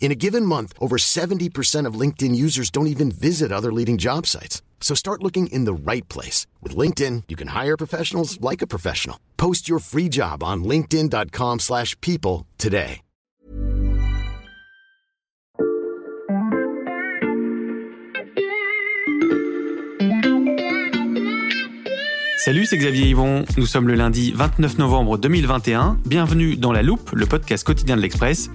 In a given month, over 70% of LinkedIn users don't even visit other leading job sites. So start looking in the right place. With LinkedIn, you can hire professionals like a professional. Post your free job on linkedin.com slash people today. Salut, c'est Xavier Yvon. Nous sommes le lundi 29 novembre 2021. Bienvenue dans La Loupe, le podcast quotidien de l'Express.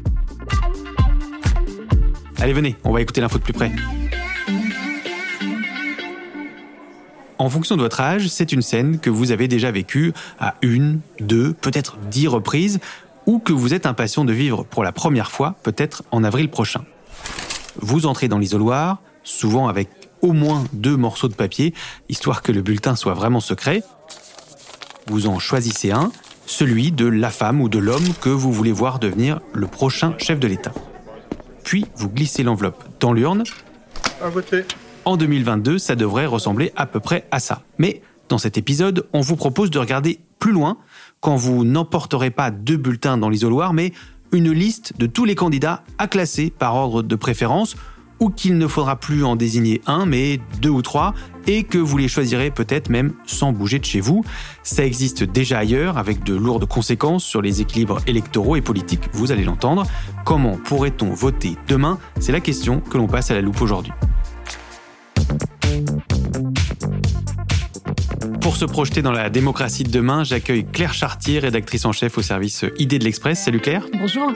Allez, venez, on va écouter l'info de plus près. En fonction de votre âge, c'est une scène que vous avez déjà vécue à une, deux, peut-être dix reprises, ou que vous êtes impatient de vivre pour la première fois, peut-être en avril prochain. Vous entrez dans l'isoloir, souvent avec au moins deux morceaux de papier, histoire que le bulletin soit vraiment secret. Vous en choisissez un, celui de la femme ou de l'homme que vous voulez voir devenir le prochain chef de l'État. Puis vous glissez l'enveloppe dans l'urne. En 2022, ça devrait ressembler à peu près à ça. Mais dans cet épisode, on vous propose de regarder plus loin quand vous n'emporterez pas deux bulletins dans l'isoloir, mais une liste de tous les candidats à classer par ordre de préférence ou qu'il ne faudra plus en désigner un, mais deux ou trois, et que vous les choisirez peut-être même sans bouger de chez vous. Ça existe déjà ailleurs, avec de lourdes conséquences sur les équilibres électoraux et politiques, vous allez l'entendre. Comment pourrait-on voter demain? C'est la question que l'on passe à la loupe aujourd'hui. Pour se projeter dans la démocratie de demain, j'accueille Claire Chartier, rédactrice en chef au service Idée de l'Express. Salut Claire. Bonjour.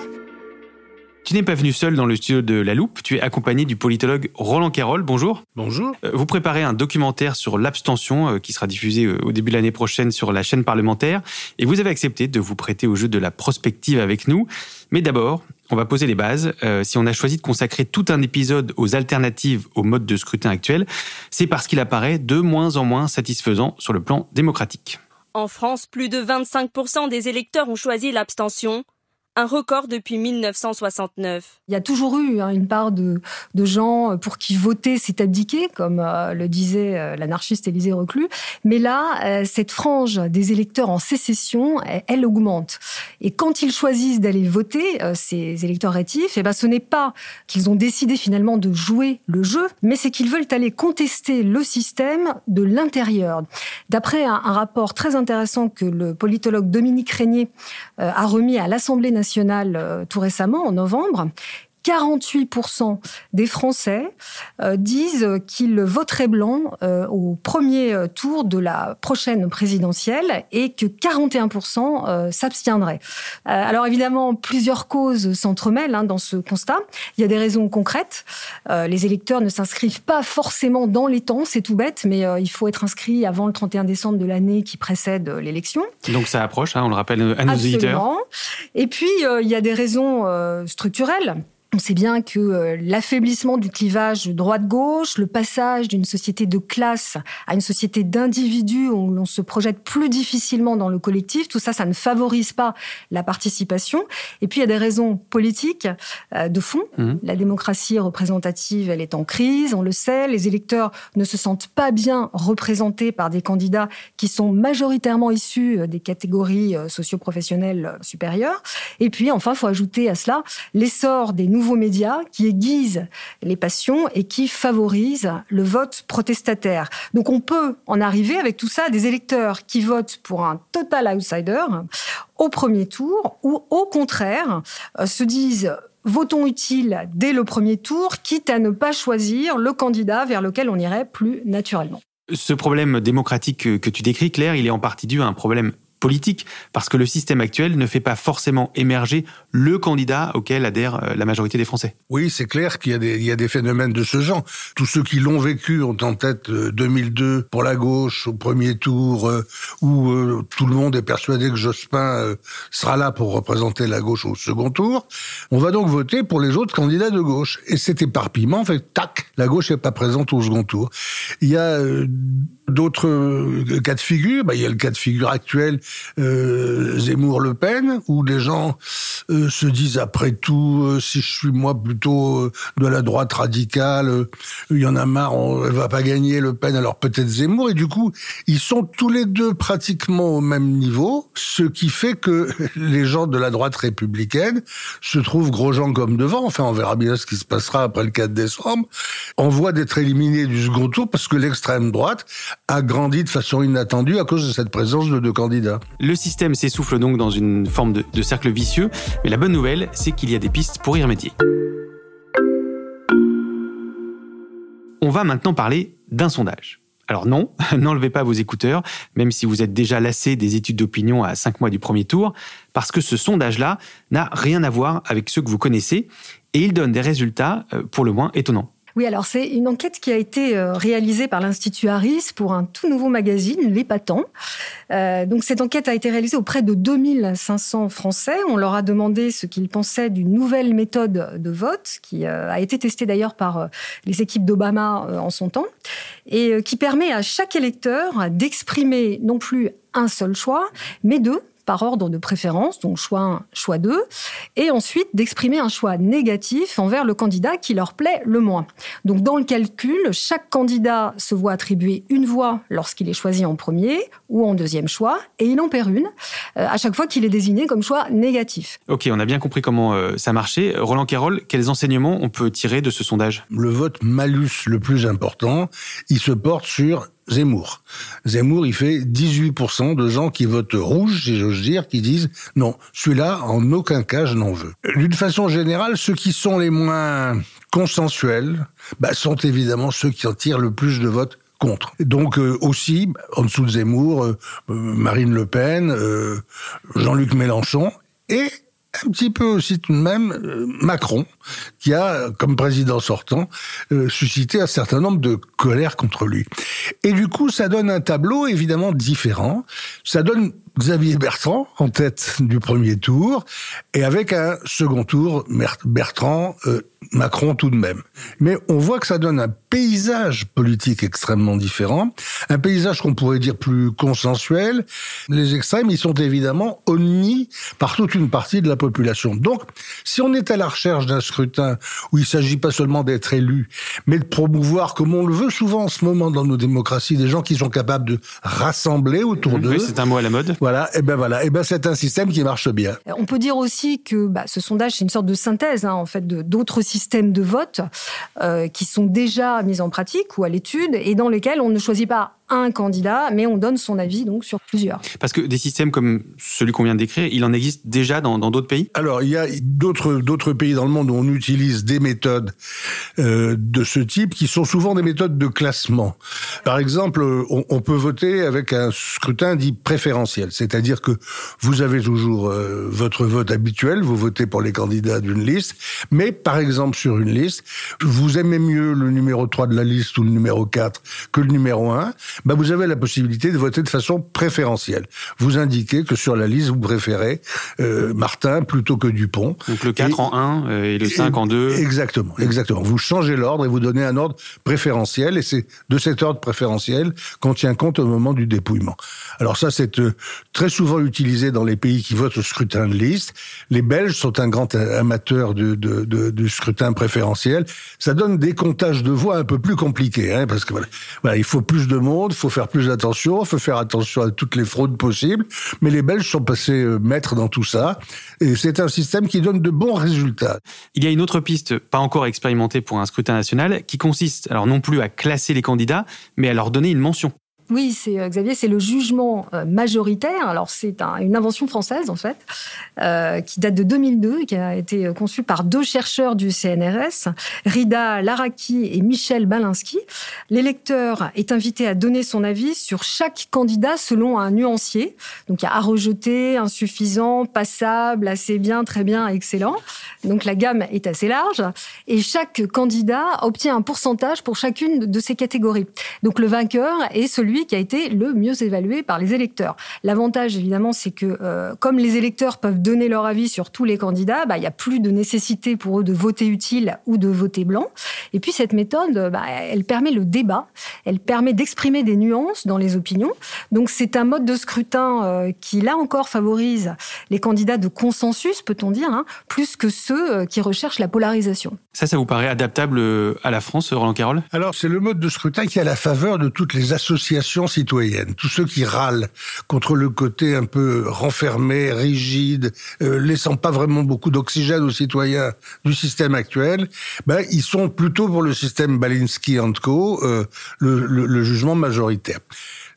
Tu n'es pas venu seul dans le studio de La Loupe, tu es accompagné du politologue Roland Carroll. Bonjour. Bonjour. Euh, vous préparez un documentaire sur l'abstention euh, qui sera diffusé euh, au début de l'année prochaine sur la chaîne parlementaire et vous avez accepté de vous prêter au jeu de la prospective avec nous. Mais d'abord, on va poser les bases. si on a choisi de consacrer tout un épisode aux alternatives au mode de scrutin actuel, c'est parce qu'il apparaît de moins en moins satisfaisant sur le plan démocratique. En France, plus de 25% des électeurs ont choisi l'abstention un record depuis 1969. Il y a toujours eu hein, une part de, de, gens pour qui voter c'est abdiquer, comme euh, le disait euh, l'anarchiste Élisée Reclus. Mais là, euh, cette frange des électeurs en sécession, elle augmente. Et quand ils choisissent d'aller voter, ces électeurs rétifs, eh ben, ce n'est pas qu'ils ont décidé finalement de jouer le jeu, mais c'est qu'ils veulent aller contester le système de l'intérieur. D'après un, rapport très intéressant que le politologue Dominique Régnier a remis à l'Assemblée nationale, euh, tout récemment, en novembre, 48% des Français euh, disent qu'ils voteraient blanc euh, au premier tour de la prochaine présidentielle et que 41% euh, s'abstiendraient. alors évidemment, plusieurs causes s'entremêlent hein, dans ce constat. Il y a des raisons concrètes. les électeurs ne s'inscrivent pas forcément dans les temps, c'est tout bête, mais il faut être inscrit avant le 31 décembre de l'année qui précède l'élection. Donc ça approche, hein, on le rappelle à nos auditeurs. Et puis, il y a des raisons structurelles. On sait bien que euh, l'affaiblissement du clivage droite-gauche, le passage d'une société de classe à une société d'individus où l'on se projette plus difficilement dans le collectif, tout ça, ça ne favorise pas la participation. Et puis, il y a des raisons politiques euh, de fond. Mmh. La démocratie représentative, elle est en crise, on le sait. Les électeurs ne se sentent pas bien représentés par des candidats qui sont majoritairement issus euh, des catégories socio-professionnelles supérieures. Et puis, enfin, il faut ajouter à cela l'essor des nouveaux médias qui aiguisent les passions et qui favorisent le vote protestataire. Donc on peut en arriver avec tout ça à des électeurs qui votent pour un total outsider au premier tour ou au contraire euh, se disent votons utile dès le premier tour, quitte à ne pas choisir le candidat vers lequel on irait plus naturellement. Ce problème démocratique que tu décris, Claire, il est en partie dû à un problème politique, parce que le système actuel ne fait pas forcément émerger le candidat auquel adhère euh, la majorité des Français. Oui, c'est clair qu'il y, y a des phénomènes de ce genre. Tous ceux qui l'ont vécu ont en tête 2002 euh, pour la gauche au premier tour, euh, où tout le monde est persuadé que Jospin sera là pour représenter la gauche au second tour. On va donc voter pour les autres candidats de gauche. Et cet éparpillement fait, tac, la gauche n'est pas présente au second tour. Il y a d'autres cas de figure. Bah, il y a le cas de figure actuel euh, Zemmour-Le Pen, où les gens euh, se disent après tout, euh, si je suis moi plutôt de la droite radicale, il y en a marre, on elle va pas gagner Le Pen, alors peut-être Zemmour. Et du coup, ils sont tous les deux pratiquement au même niveau, ce qui fait que les gens de la droite républicaine se trouvent gros gens comme devant. Enfin, on verra bien ce qui se passera après le 4 décembre. On voit d'être éliminés du second tour parce que l'extrême droite a grandi de façon inattendue à cause de cette présence de deux candidats. Le système s'essouffle donc dans une forme de, de cercle vicieux, mais la bonne nouvelle, c'est qu'il y a des pistes pour y remédier. On va maintenant parler d'un sondage. Alors non, n'enlevez pas vos écouteurs, même si vous êtes déjà lassé des études d'opinion à 5 mois du premier tour, parce que ce sondage-là n'a rien à voir avec ceux que vous connaissez, et il donne des résultats euh, pour le moins étonnants. Oui, alors c'est une enquête qui a été euh, réalisée par l'Institut Harris pour un tout nouveau magazine, L'Épatant. Euh, donc cette enquête a été réalisée auprès de 2500 Français. On leur a demandé ce qu'ils pensaient d'une nouvelle méthode de vote qui euh, a été testée d'ailleurs par les équipes d'Obama en son temps et qui permet à chaque électeur d'exprimer non plus un seul choix, mais deux par ordre de préférence, donc choix 1, choix 2, et ensuite d'exprimer un choix négatif envers le candidat qui leur plaît le moins. Donc dans le calcul, chaque candidat se voit attribuer une voix lorsqu'il est choisi en premier ou en deuxième choix, et il en perd une euh, à chaque fois qu'il est désigné comme choix négatif. Ok, on a bien compris comment euh, ça marchait. Roland Carroll, quels enseignements on peut tirer de ce sondage? Le vote malus le plus important, il se porte sur Zemmour. Zemmour, il fait 18% de gens qui votent rouge, si j'ose dire, qui disent non, celui-là, en aucun cas, je n'en veux. D'une façon générale, ceux qui sont les moins consensuels bah, sont évidemment ceux qui en tirent le plus de votes contre. Donc euh, aussi, en dessous de Zemmour, euh, euh, Marine Le Pen, Jean-Luc Mélenchon, et un petit peu aussi tout de même euh, Macron, qui a, comme président sortant, euh, suscité un certain nombre de colères contre lui. Et du coup, ça donne un tableau évidemment différent. Ça donne Xavier Bertrand en tête du premier tour, et avec un second tour, Bertrand, euh, Macron tout de même. Mais on voit que ça donne un paysage politique extrêmement différent, un paysage qu'on pourrait dire plus consensuel. Les extrêmes, ils sont évidemment honnis par toute une partie de la population. Donc, si on est à la recherche d'un scrutin où il s'agit pas seulement d'être élu, mais de promouvoir, comme on le veut souvent en ce moment dans nos démocraties, des gens qui sont capables de rassembler autour d'eux. Oui, c'est un mot à la mode. Voilà, et ben voilà, et ben c'est un système qui marche bien. On peut dire aussi que bah, ce sondage, c'est une sorte de synthèse, hein, en fait, d'autres systèmes de vote euh, qui sont déjà mis en pratique ou à l'étude et dans lesquels on ne choisit pas un candidat, mais on donne son avis donc sur plusieurs. Parce que des systèmes comme celui qu'on vient de décrire, il en existe déjà dans d'autres pays? Alors, il y a d'autres d'autres pays dans le monde où on utilise des méthodes euh, de ce type qui sont souvent des méthodes de classement. Par exemple, on, on peut voter avec un scrutin dit préférentiel, c'est-à-dire que vous avez toujours euh, votre vote habituel, vous votez pour les candidats d'une liste, mais par exemple sur une liste, vous aimez mieux le numéro 3 de la liste ou le numéro 4 que le numéro 1, bah vous avez la possibilité de voter de façon préférentielle. Vous indiquez que sur la liste, vous préférez euh, Martin plutôt que Dupont. Donc le 4 en 1 euh, et le 5 en 2. Exactement, exactement. Vous changez l'ordre et vous donnez un ordre préférentiel et c'est de cet ordre préférentiel qu'on tient compte au moment du dépouillement. Alors ça, c'est euh, très souvent utilisé dans les pays qui votent au scrutin de liste. Les Belges sont un grand amateur de, de, de, du scrutin préférentiel. Ça donne des comptages de voix un peu plus compliqués, hein, parce que voilà, voilà, il faut plus de monde, il faut faire plus attention, il faut faire attention à toutes les fraudes possibles. Mais les Belges sont passés euh, maîtres dans tout ça, et c'est un système qui donne de bons résultats. Il y a une autre piste, pas encore expérimentée pour un scrutin national, qui consiste alors non plus à classer les candidats, mais à leur donner une mention. Oui, c'est euh, Xavier, c'est le jugement euh, majoritaire. Alors c'est une invention française en fait, euh, qui date de 2002, qui a été conçue par deux chercheurs du CNRS, Rida Laraki et Michel Balinski. L'électeur est invité à donner son avis sur chaque candidat selon un nuancier. Donc il y a à rejeter, insuffisant, passable, assez bien, très bien, excellent. Donc la gamme est assez large et chaque candidat obtient un pourcentage pour chacune de ces catégories. Donc le vainqueur est celui qui a été le mieux évalué par les électeurs. L'avantage, évidemment, c'est que euh, comme les électeurs peuvent donner leur avis sur tous les candidats, bah, il n'y a plus de nécessité pour eux de voter utile ou de voter blanc. Et puis cette méthode, bah, elle permet le débat, elle permet d'exprimer des nuances dans les opinions. Donc c'est un mode de scrutin euh, qui, là encore, favorise les candidats de consensus, peut-on dire, hein, plus que ceux euh, qui recherchent la polarisation. Ça, ça vous paraît adaptable à la France, Roland Carole Alors c'est le mode de scrutin qui a la faveur de toutes les associations citoyenne, tous ceux qui râlent contre le côté un peu renfermé, rigide, euh, laissant pas vraiment beaucoup d'oxygène aux citoyens du système actuel, ben, ils sont plutôt pour le système Balinsky Co, euh, le, le jugement majoritaire.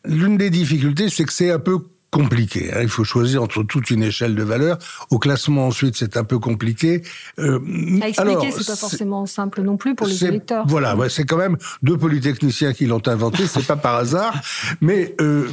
L'une des difficultés, c'est que c'est un peu compliqué. Hein. Il faut choisir entre toute une échelle de valeurs. Au classement ensuite, c'est un peu compliqué. Euh, à expliquer, c'est pas forcément simple non plus pour les électeurs. Voilà, ouais, c'est quand même deux polytechniciens qui l'ont inventé. C'est pas par hasard, mais euh,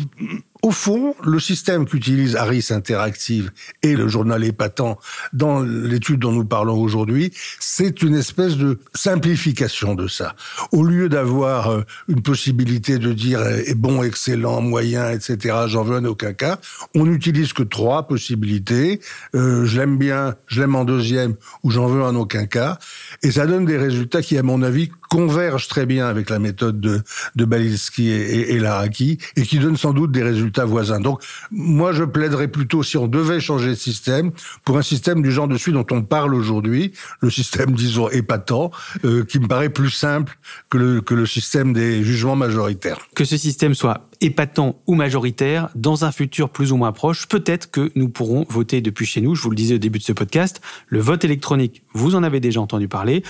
au fond, le système qu'utilise Harris Interactive et le journal épatant dans l'étude dont nous parlons aujourd'hui, c'est une espèce de simplification de ça. Au lieu d'avoir euh, une possibilité de dire est bon, excellent, moyen, etc., j'en veux en aucun cas, on n'utilise que trois possibilités. Euh, je l'aime bien, je l'aime en deuxième ou j'en veux en aucun cas. Et ça donne des résultats qui, à mon avis, convergent très bien avec la méthode de, de Balilski et, et Laraki et qui donnent sans doute des résultats voisins. Donc, moi, je plaiderais plutôt, si on devait changer de système, pour un système du genre de celui dont on parle aujourd'hui, le système, disons, épatant, euh, qui me paraît plus simple que le, que le système des jugements majoritaires. Que ce système soit épatant ou majoritaire, dans un futur plus ou moins proche, peut-être que nous pourrons voter depuis chez nous. Je vous le disais au début de ce podcast, le vote électronique, vous en avez déjà entendu parler.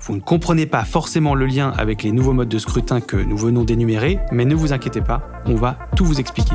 Vous ne comprenez pas forcément le lien avec les nouveaux modes de scrutin que nous venons d'énumérer, mais ne vous inquiétez pas, on va tout vous expliquer.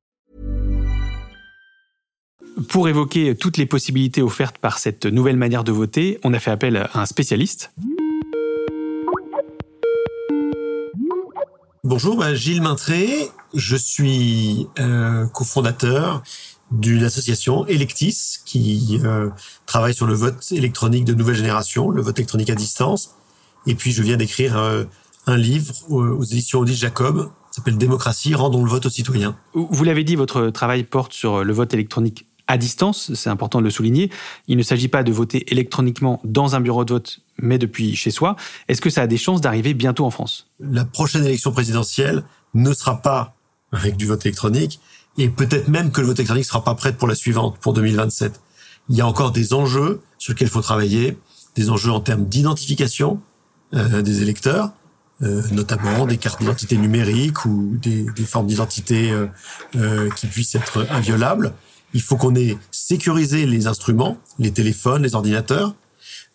Pour évoquer toutes les possibilités offertes par cette nouvelle manière de voter, on a fait appel à un spécialiste. Bonjour, bah, Gilles Maintré. Je suis euh, cofondateur d'une association Electis qui euh, travaille sur le vote électronique de nouvelle génération, le vote électronique à distance. Et puis je viens d'écrire euh, un livre aux, éditions Odile Jacob, s'appelle Démocratie, rendons le vote aux citoyens. Vous l'avez dit, votre travail porte sur le vote électronique à distance, c'est important de le souligner. Il ne s'agit pas de voter électroniquement dans un bureau de vote, mais depuis chez soi. Est-ce que ça a des chances d'arriver bientôt en France? La prochaine élection présidentielle ne sera pas avec du vote électronique, et peut-être même que le vote électronique sera pas prêt pour la suivante, pour 2027. Il y a encore des enjeux sur lesquels il faut travailler, des enjeux en termes d'identification euh, des électeurs, euh, notamment des cartes d'identité numériques ou des, formes d'identité euh qui puissent être inviolables. Il faut qu'on ait sécurisé les instruments, les téléphones, les ordinateurs,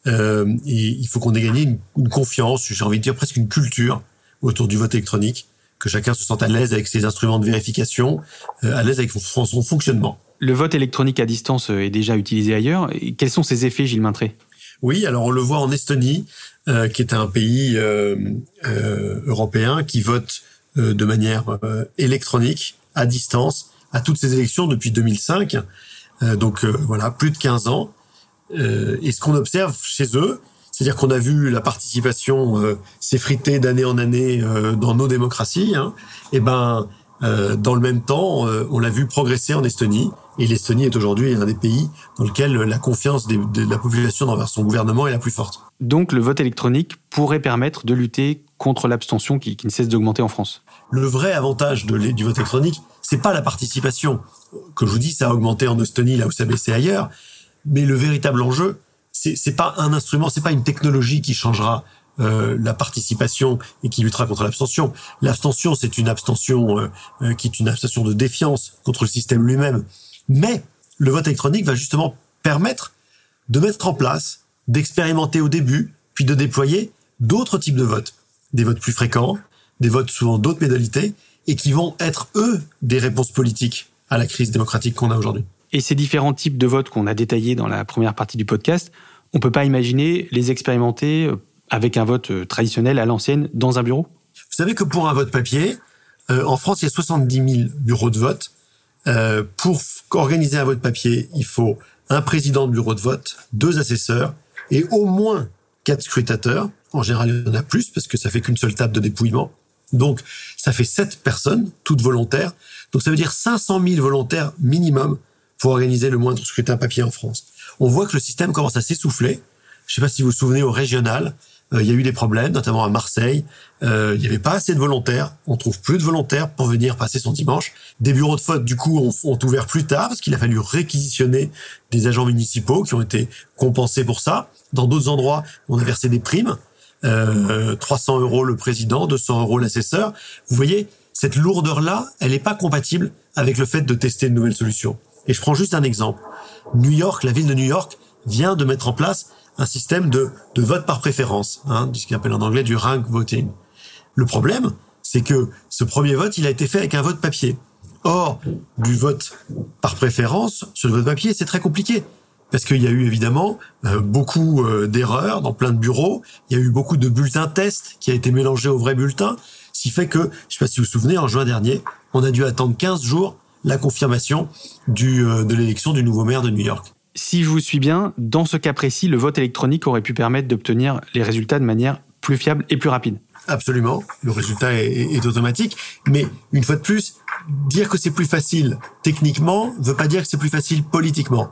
euh, et il faut qu'on ait gagné une, une confiance, j'ai envie de dire presque une culture autour du vote électronique que chacun se sente à l'aise avec ses instruments de vérification, euh, à l'aise avec son, fonctionnement. Le vote électronique à distance euh, est déjà utilisé ailleurs. quels sont ses effets, Gilles Maintré? Oui, alors on le voit en Estonie, euh, qui est un pays européen qui vote de manière électronique, à distance, à toutes ses élections depuis 2005. donc voilà, plus de 15 ans. et ce qu'on observe chez eux, c'est-à-dire qu'on a vu la participation euh, s'effriter d'année en année euh, dans nos démocraties. Hein. Et eh ben, Euh, dans le même temps, euh, on l'a vu progresser en Estonie, et l'Estonie est aujourd'hui un des pays dans lequel la confiance de la population envers son gouvernement est la plus forte. Donc le vote électronique pourrait permettre de lutter contre l'abstention qui, ne cesse d'augmenter en France. Le vrai avantage du vote électronique, c'est pas la participation. Comme je vous dis, ça a augmenté en Estonie, là où ça baissait ailleurs. Mais le véritable enjeu, c'est pas un instrument, c'est pas une technologie qui changera euh, la participation et qui luttera contre l'abstention. L'abstention, c'est une abstention euh, euh, qui est une abstention de défiance contre le système lui-même. Mais le vote électronique va justement permettre de mettre en place, d'expérimenter au début, puis de déployer d'autres types de votes, des votes plus fréquents, des votes souvent d'autres modalités, et qui vont être eux des réponses politiques à la crise démocratique qu'on a aujourd'hui. Et ces différents types de votes qu'on a détaillés dans la première partie du podcast, on peut pas imaginer les expérimenter avec un vote euh, traditionnel à l'ancienne dans un bureau? Vous savez que pour un vote papier, euh, en France, il y a 70 000 bureaux de vote. Euh, pour organiser un vote papier, il faut un président de bureau de vote, deux assesseurs et au moins quatre scrutateurs. En général, il y en a plus parce que ça fait qu'une seule table de dépouillement. Donc, ça fait sept personnes, toutes volontaires. Donc, ça veut dire 500 000 volontaires minimum pour organiser le moindre scrutin papier en France. On voit que le système commence à s'essouffler. Je ne sais pas si vous vous souvenez au régional, euh, il y a eu des problèmes, notamment à Marseille. Euh, il n'y avait pas assez de volontaires. On trouve plus de volontaires pour venir passer son dimanche. Des bureaux de vote, du coup, ont ouvert plus tard parce qu'il a fallu réquisitionner des agents municipaux qui ont été compensés pour ça. Dans d'autres endroits, on a versé des primes. Euh, 300 euros le président, 200 euros l'assesseur. Vous voyez, cette lourdeur-là, elle n'est pas compatible avec le fait de tester de nouvelles solutions. Et je prends juste un exemple. New York, la ville de New York, vient de mettre en place un système de, de vote par préférence, hein, ce qu'on appelle en anglais du rank voting. Le problème, c'est que ce premier vote, il a été fait avec un vote papier. Or, du vote par préférence sur le vote papier, c'est très compliqué. Parce qu'il y a eu évidemment euh, beaucoup euh, d'erreurs dans plein de bureaux. Il y a eu beaucoup de bulletins tests qui a été mélangés aux vrais bulletins. Ce qui fait que, je ne sais pas si vous vous souvenez, en juin dernier, on a dû attendre 15 jours la confirmation du, euh, de l'élection du nouveau maire de New York si je vous suis bien, dans ce cas précis, le vote électronique aurait pu permettre d'obtenir les résultats de manière plus fiable et plus rapide. Absolument, le résultat est, est, automatique. Mais une fois de plus, dire que c'est plus facile techniquement ne veut pas dire que c'est plus facile politiquement.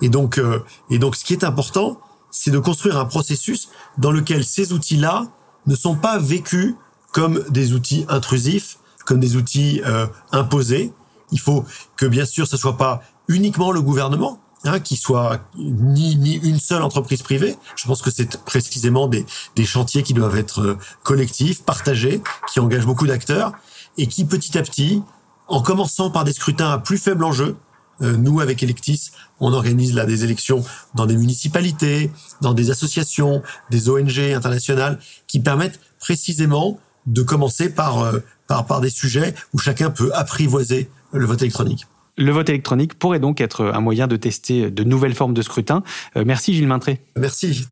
Et donc, euh, et donc, ce qui est important, c'est de construire un processus dans lequel ces outils-là ne sont pas vécus comme des outils intrusifs, comme des outils euh, imposés. Il faut que, bien sûr, ce soit pas uniquement le gouvernement, hein, qui soit ni, ni une seule entreprise privée. Je pense que c'est précisément des, des chantiers qui doivent être euh, collectifs, partagés, qui engagent beaucoup d'acteurs et qui petit à petit, en commençant par des scrutins à plus faible enjeu, nous avec Electis, on organise là des élections dans des municipalités, dans des associations, des ONG internationales qui permettent précisément de commencer par, euh, par, par des sujets où chacun peut apprivoiser le vote électronique. Le vote électronique pourrait donc être un moyen de tester de nouvelles formes de scrutin. Euh, merci Gilles Maintré. Merci.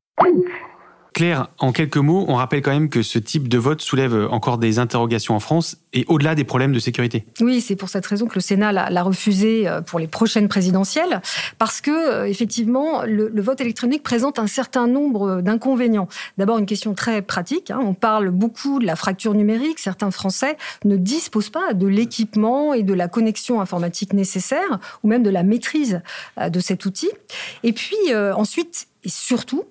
Claire, en quelques mots, on rappelle quand même que ce type de vote soulève encore des interrogations en France et au-delà des problèmes de sécurité. Oui, c'est pour cette raison que le Sénat l'a refusé euh, pour les prochaines présidentielles, parce que euh, effectivement, le, vote électronique présente un certain nombre d'inconvénients. D'abord, une question très pratique. Hein, on parle beaucoup de la fracture numérique. Certains Français ne disposent pas de l'équipement et de la connexion informatique nécessaire, ou même de la maîtrise euh, de cet outil. Et puis euh, ensuite, et surtout,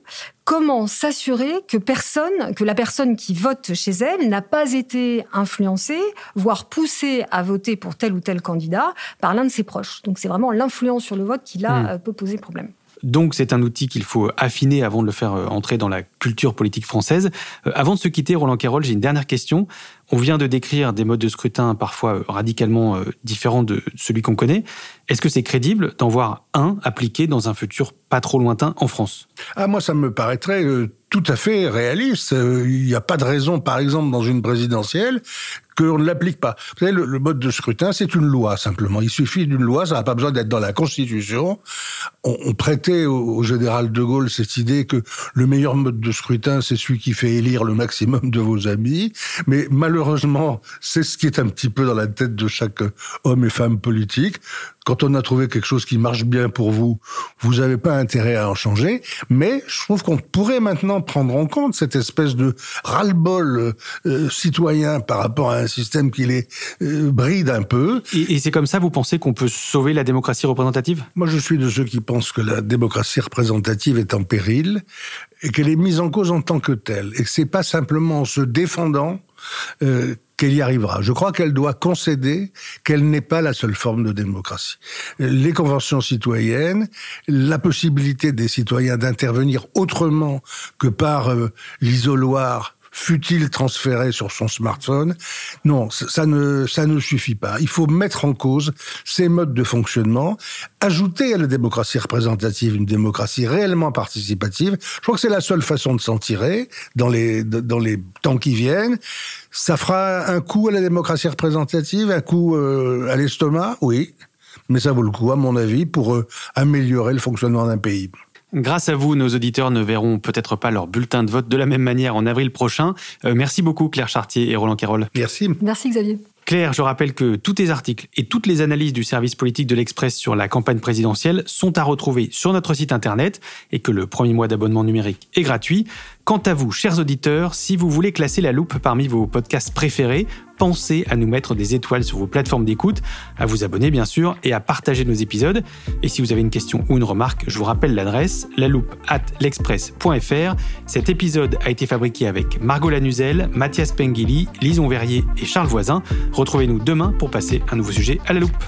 comment s'assurer que personne, que la personne qui vote chez elle n'a pas été influencée, voire poussée à voter pour tel ou tel candidat par l'un de ses proches. Donc c'est vraiment l'influence sur le vote qui là mmh. peut poser problème. Donc c'est un outil qu'il faut affiner avant de le faire entrer dans la culture politique française. Euh, avant de se quitter, Roland Carroll, j'ai une dernière question. On vient de décrire des modes de scrutin parfois radicalement euh, différents de celui qu'on connaît. Est-ce que c'est crédible d'en voir un appliqué dans un futur pas trop lointain en France? Ah moi ça me paraîtrait euh, tout à fait réaliste. Il n'y a pas de raison, par exemple, dans une présidentielle, qu'on ne l'applique pas. Vous savez, le, le, mode de scrutin, c'est une loi, simplement. Il suffit d'une loi, ça n'a pas besoin d'être dans la Constitution. On, on prêtait au, au, général de Gaulle cette idée que le meilleur mode de scrutin, c'est celui qui fait élire le maximum de vos amis. Mais malheureusement, malheureusement, c'est ce qui est un petit peu dans la tête de chaque homme et femme politique. Quand on a trouvé quelque chose qui marche bien pour vous, vous n'avez pas intérêt à en changer. Mais je trouve qu'on pourrait maintenant prendre en compte cette espèce de ras-le-bol euh, citoyen par rapport à un système qui les euh, bride un peu. Et, et c'est comme ça, vous pensez qu'on peut sauver la démocratie représentative? Moi, je suis de ceux qui pensent que la démocratie représentative est en péril et qu'elle est mise en cause en tant que telle. Et que c'est pas simplement en se défendant euh, qu'elle y arrivera. Je crois qu'elle doit concéder qu'elle n'est pas la seule forme de démocratie. Les conventions citoyennes, la possibilité des citoyens d'intervenir autrement que par euh, l'isoloir fut-il transféré sur son smartphone? Non, ça ne, ça ne suffit pas. Il faut mettre en cause ces modes de fonctionnement, ajouter à la démocratie représentative une démocratie réellement participative. Je crois que c'est la seule façon de s'en tirer dans les, dans les temps qui viennent. Ça fera un coup à la démocratie représentative, un coup euh, à l'estomac, oui, mais ça vaut le coup, à mon avis, pour euh, améliorer le fonctionnement d'un pays. Grâce à vous, nos auditeurs ne verront peut-être pas leur bulletin de vote de la même manière en avril prochain. Euh, merci beaucoup Claire Chartier et Roland Carroll. Merci. Merci Xavier. Claire, je rappelle que tous tes articles et toutes les analyses du service politique de l'Express sur la campagne présidentielle sont à retrouver sur notre site internet et que le premier mois d'abonnement numérique est gratuit. Quant à vous, chers auditeurs, si vous voulez classer la loupe parmi vos podcasts préférés, pensez à nous mettre des étoiles sur vos plateformes d'écoute, à vous abonner bien sûr et à partager nos épisodes. Et si vous avez une question ou une remarque, je vous rappelle l'adresse loupe at l'express.fr. Cet épisode a été fabriqué avec Margot Lanuzel, Mathias Pengili, Lison Verrier et Charles Voisin. Retrouvez-nous demain pour passer un nouveau sujet à la loupe.